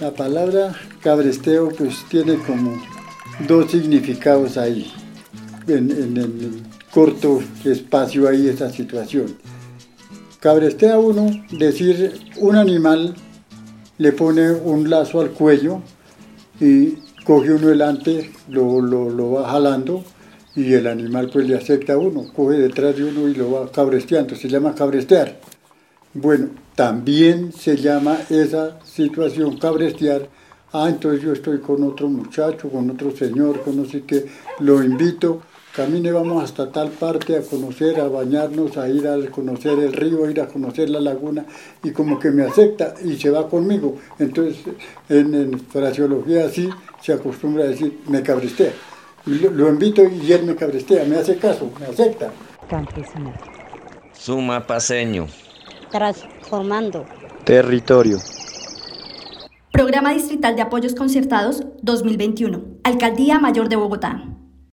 La palabra cabresteo pues tiene como dos significados ahí, en, el corto espacio ahí esa situación. Cabrestea uno, decir un animal le pone un lazo al cuello y coge uno delante, lo, lo, va jalando y el animal pues le acepta uno, coge detrás de uno y lo va cabresteando, se llama cabrestear. Bueno, también se llama esa situación cabrestear. Ah, entonces yo estoy con otro muchacho, con otro señor, con no sé qué, lo invito, camine, vamos hasta tal parte a conocer, a bañarnos, a ir a conocer el río, a ir a conocer la laguna, y como que me acepta y se va conmigo. Entonces, en, en fraseología así se acostumbra a decir, me cabrestea. Lo, lo, invito y él me cabrestea, me hace caso, me acepta. Suma paseño. Transformando. Territorio. Programa Distrital de Apoyos Concertados 2021. Alcaldía Mayor de Bogotá.